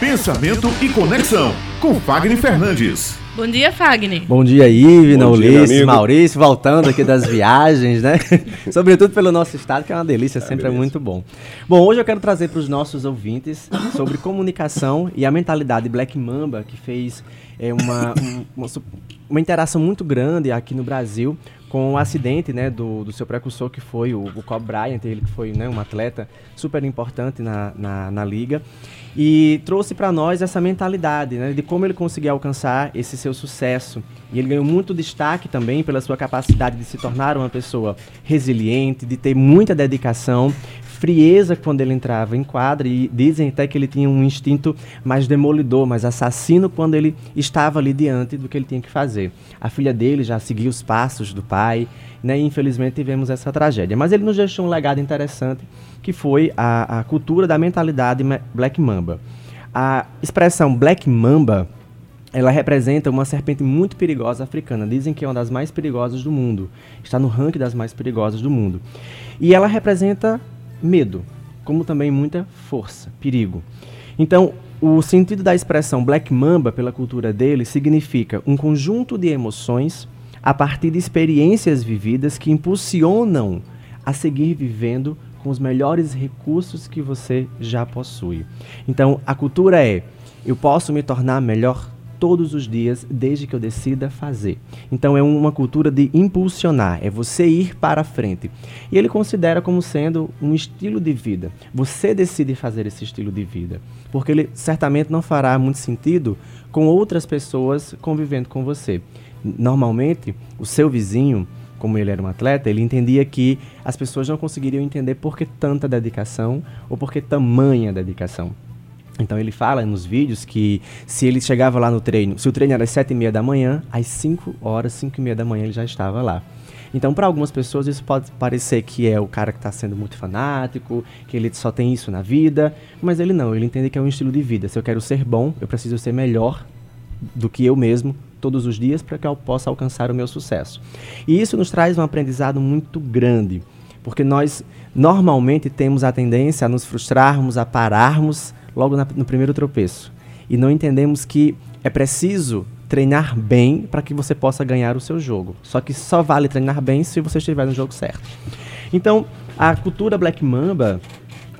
Pensamento e Conexão, com Fagner Fernandes. Bom dia, Fagner. Bom dia, Ivna, Ulisses, Maurício, voltando aqui das viagens, né? Sobretudo pelo nosso estado, que é uma delícia, sempre é, é muito bom. Bom, hoje eu quero trazer para os nossos ouvintes sobre comunicação e a mentalidade Black Mamba, que fez é, uma, uma, uma interação muito grande aqui no Brasil com o acidente né, do, do seu precursor, que foi o, o Cobb Bryant, ele que foi né, um atleta super importante na, na, na liga, e trouxe para nós essa mentalidade né, de como ele conseguiu alcançar esse seu sucesso. E ele ganhou muito destaque também pela sua capacidade de se tornar uma pessoa resiliente, de ter muita dedicação, frieza quando ele entrava em quadra e dizem até que ele tinha um instinto mais demolidor, mais assassino quando ele estava ali diante do que ele tinha que fazer. A filha dele já seguia os passos do pai, né? Infelizmente tivemos essa tragédia. Mas ele nos deixou um legado interessante que foi a, a cultura da mentalidade Black Mamba. A expressão Black Mamba ela representa uma serpente muito perigosa africana. Dizem que é uma das mais perigosas do mundo. Está no ranking das mais perigosas do mundo. E ela representa medo, como também muita força, perigo. Então, o sentido da expressão Black Mamba, pela cultura dele, significa um conjunto de emoções a partir de experiências vividas que impulsionam a seguir vivendo com os melhores recursos que você já possui. Então, a cultura é: eu posso me tornar melhor todos os dias, desde que eu decida fazer. Então é uma cultura de impulsionar, é você ir para a frente. E ele considera como sendo um estilo de vida. Você decide fazer esse estilo de vida, porque ele certamente não fará muito sentido com outras pessoas convivendo com você. Normalmente, o seu vizinho, como ele era um atleta, ele entendia que as pessoas não conseguiriam entender por que tanta dedicação ou por que tamanha dedicação. Então ele fala nos vídeos que se ele chegava lá no treino, se o treino era às sete e meia da manhã, às 5 horas, cinco e meia da manhã ele já estava lá. Então, para algumas pessoas, isso pode parecer que é o cara que está sendo muito fanático, que ele só tem isso na vida, mas ele não, ele entende que é um estilo de vida. Se eu quero ser bom, eu preciso ser melhor do que eu mesmo todos os dias para que eu possa alcançar o meu sucesso. E isso nos traz um aprendizado muito grande, porque nós normalmente temos a tendência a nos frustrarmos, a pararmos logo na, no primeiro tropeço. E não entendemos que é preciso treinar bem para que você possa ganhar o seu jogo. Só que só vale treinar bem se você estiver no jogo certo. Então, a cultura Black Mamba,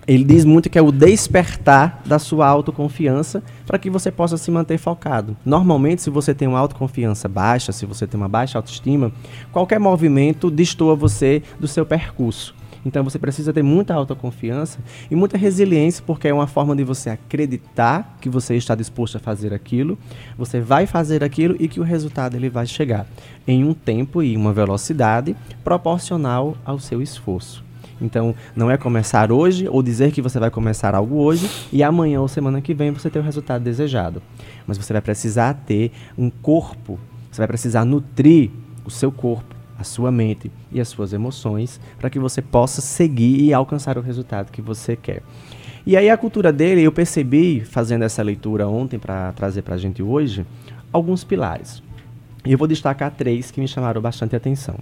ele diz muito que é o despertar da sua autoconfiança para que você possa se manter focado. Normalmente, se você tem uma autoconfiança baixa, se você tem uma baixa autoestima, qualquer movimento destoa você do seu percurso. Então você precisa ter muita autoconfiança e muita resiliência, porque é uma forma de você acreditar que você está disposto a fazer aquilo, você vai fazer aquilo e que o resultado ele vai chegar em um tempo e uma velocidade proporcional ao seu esforço. Então, não é começar hoje ou dizer que você vai começar algo hoje e amanhã ou semana que vem você ter o resultado desejado. Mas você vai precisar ter um corpo, você vai precisar nutrir o seu corpo a sua mente e as suas emoções para que você possa seguir e alcançar o resultado que você quer. E aí a cultura dele, eu percebi, fazendo essa leitura ontem para trazer para a gente hoje, alguns pilares. E eu vou destacar três que me chamaram bastante atenção.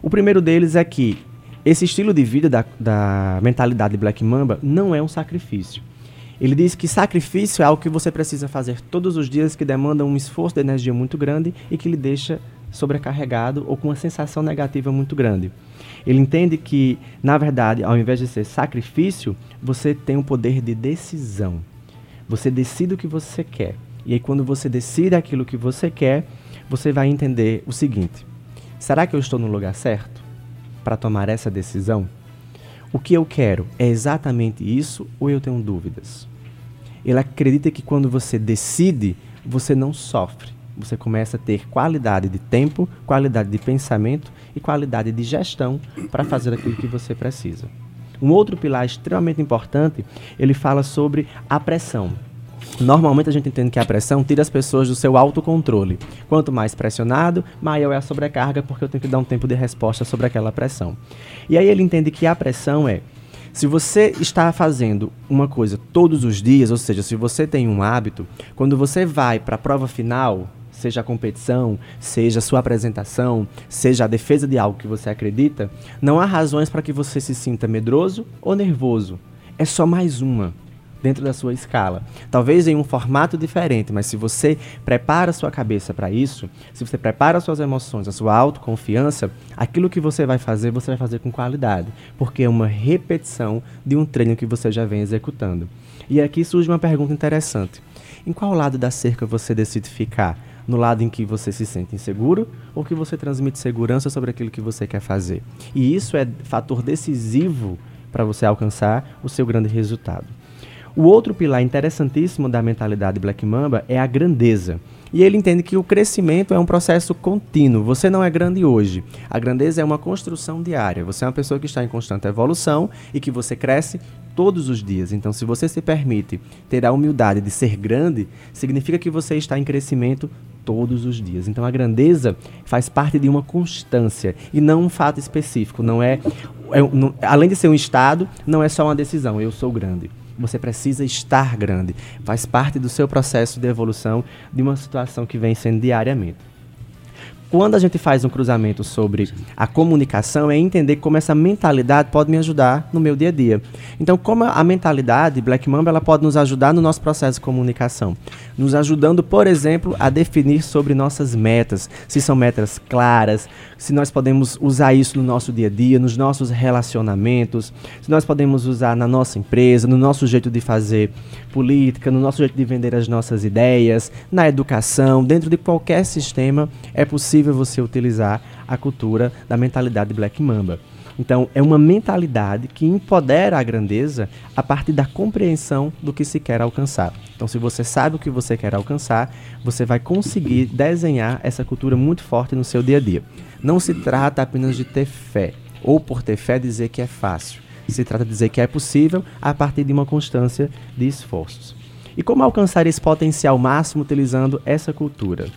O primeiro deles é que esse estilo de vida da, da mentalidade Black Mamba não é um sacrifício. Ele diz que sacrifício é algo que você precisa fazer todos os dias, que demanda um esforço de energia muito grande e que lhe deixa sobrecarregado ou com uma sensação negativa muito grande. Ele entende que, na verdade, ao invés de ser sacrifício, você tem o um poder de decisão. Você decide o que você quer. E aí, quando você decide aquilo que você quer, você vai entender o seguinte: será que eu estou no lugar certo para tomar essa decisão? O que eu quero é exatamente isso ou eu tenho dúvidas? Ele acredita que quando você decide, você não sofre você começa a ter qualidade de tempo, qualidade de pensamento e qualidade de gestão para fazer aquilo que você precisa. Um outro pilar extremamente importante, ele fala sobre a pressão. Normalmente a gente entende que a pressão tira as pessoas do seu autocontrole. Quanto mais pressionado, maior é a sobrecarga, porque eu tenho que dar um tempo de resposta sobre aquela pressão. E aí ele entende que a pressão é se você está fazendo uma coisa todos os dias, ou seja, se você tem um hábito, quando você vai para a prova final, seja a competição, seja a sua apresentação, seja a defesa de algo que você acredita, não há razões para que você se sinta medroso ou nervoso. É só mais uma. dentro da sua escala. Talvez em um formato diferente, mas se você prepara a sua cabeça para isso, se você prepara as suas emoções, a sua autoconfiança, aquilo que você vai fazer, você vai fazer com qualidade, porque é uma repetição de um treino que você já vem executando. E aqui surge uma pergunta interessante. Em qual lado da cerca você decide ficar? No lado em que você se sente inseguro ou que você transmite segurança sobre aquilo que você quer fazer? E isso é fator decisivo para você alcançar o seu grande resultado. O outro pilar interessantíssimo da mentalidade Black Mamba é a grandeza. E ele entende que o crescimento é um processo contínuo. Você não é grande hoje. A grandeza é uma construção diária. Você é uma pessoa que está em constante evolução e que você cresce todos os dias. Então, se você se permite ter a humildade de ser grande, significa que você está em crescimento todos os dias. Então, a grandeza faz parte de uma constância e não um fato específico. Não é, é não, além de ser um estado, não é só uma decisão. Eu sou grande. Você precisa estar grande. Faz parte do seu processo de evolução de uma situação que vem sendo diariamente. Quando a gente faz um cruzamento sobre a comunicação, é entender como essa mentalidade pode me ajudar no meu dia a dia. Então, como a mentalidade Black Mamba ela pode nos ajudar no nosso processo de comunicação, nos ajudando, por exemplo, a definir sobre nossas metas, se são metas claras, se nós podemos usar isso no nosso dia a dia, nos nossos relacionamentos, se nós podemos usar na nossa empresa, no nosso jeito de fazer política, no nosso jeito de vender as nossas ideias, na educação, dentro de qualquer sistema, é possível você utilizar a cultura da mentalidade Black Mamba. Então, é uma mentalidade que empodera a grandeza a partir da compreensão do que se quer alcançar. Então, se você sabe o que você quer alcançar, você vai conseguir desenhar essa cultura muito forte no seu dia a dia. Não se trata apenas de ter fé, ou por ter fé dizer que é fácil. Se trata de dizer que é possível a partir de uma constância de esforços. E como alcançar esse potencial máximo utilizando essa cultura?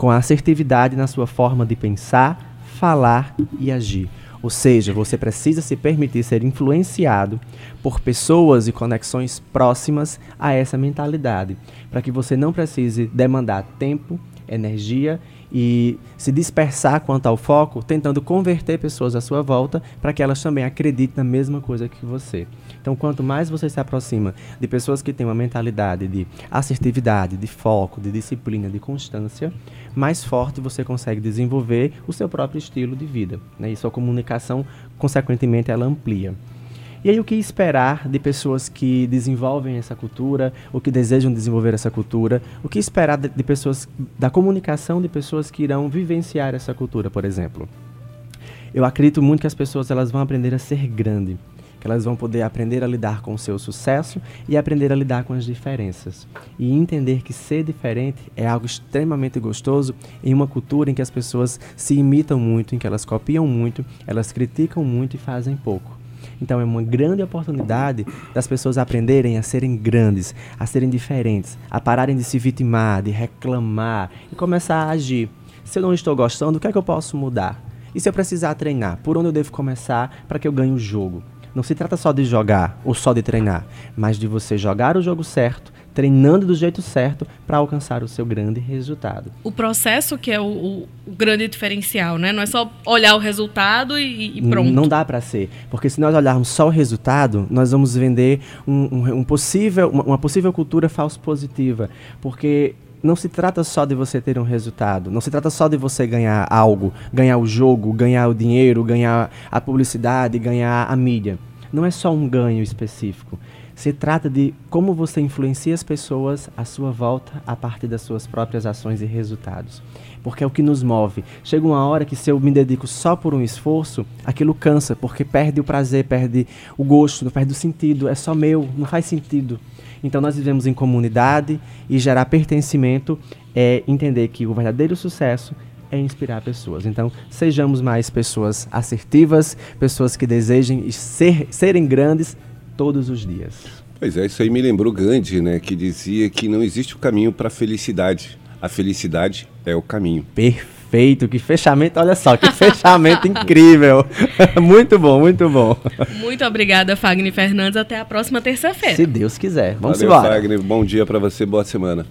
Com assertividade na sua forma de pensar, falar e agir. Ou seja, você precisa se permitir ser influenciado por pessoas e conexões próximas a essa mentalidade, para que você não precise demandar tempo, energia e se dispersar quanto ao foco, tentando converter pessoas à sua volta para que elas também acreditem na mesma coisa que você. Então, quanto mais você se aproxima de pessoas que têm uma mentalidade de assertividade, de foco, de disciplina, de constância, mais forte você consegue desenvolver o seu próprio estilo de vida. Né? E sua comunicação, consequentemente, ela amplia. E aí, o que esperar de pessoas que desenvolvem essa cultura, ou que desejam desenvolver essa cultura? O que esperar de, de pessoas, da comunicação de pessoas que irão vivenciar essa cultura, por exemplo? Eu acredito muito que as pessoas elas vão aprender a ser grande, que elas vão poder aprender a lidar com o seu sucesso e aprender a lidar com as diferenças. E entender que ser diferente é algo extremamente gostoso em uma cultura em que as pessoas se imitam muito, em que elas copiam muito, elas criticam muito e fazem pouco. Então é uma grande oportunidade das pessoas aprenderem a serem grandes, a serem diferentes, a pararem de se vitimar, de reclamar e começar a agir. Se eu não estou gostando, o que é que eu posso mudar? E se eu precisar treinar, por onde eu devo começar para que eu ganhe o jogo? Não se trata só de jogar ou só de treinar, mas de você jogar o jogo certo, treinando do jeito certo para alcançar o seu grande resultado. O processo que é o, o, o, grande diferencial, né? Não é só olhar o resultado e, e pronto. Não dá para ser, porque se nós olharmos só o resultado, nós vamos vender um, um, um possível, uma, uma possível cultura falso positiva, porque não se trata só de você ter um resultado, não se trata só de você ganhar algo, ganhar o jogo, ganhar o dinheiro, ganhar a publicidade, ganhar a mídia. Não é só um ganho específico. Se trata de como você influencia as pessoas à sua volta a partir das suas próprias ações e resultados. Porque é o que nos move. Chega uma hora que se eu me dedico só por um esforço, aquilo cansa, porque perde o prazer, perde o gosto, perde o sentido. É só meu, não faz sentido. Então nós vivemos em comunidade e gerar pertencimento é entender que o verdadeiro sucesso é inspirar pessoas. Então, sejamos mais pessoas assertivas, pessoas que desejem ser, serem grandes todos os dias. Pois é, isso aí me lembrou Gandhi, né, que dizia que não existe o caminho para a felicidade. A felicidade é o caminho. Perfeito, que fechamento, olha só, que fechamento incrível. muito bom, muito bom. Muito obrigada, Fagner Fernandes. Até a próxima terça-feira. Se Deus quiser. Vamos Valeu, embora. Fagner, bom dia para você, boa semana.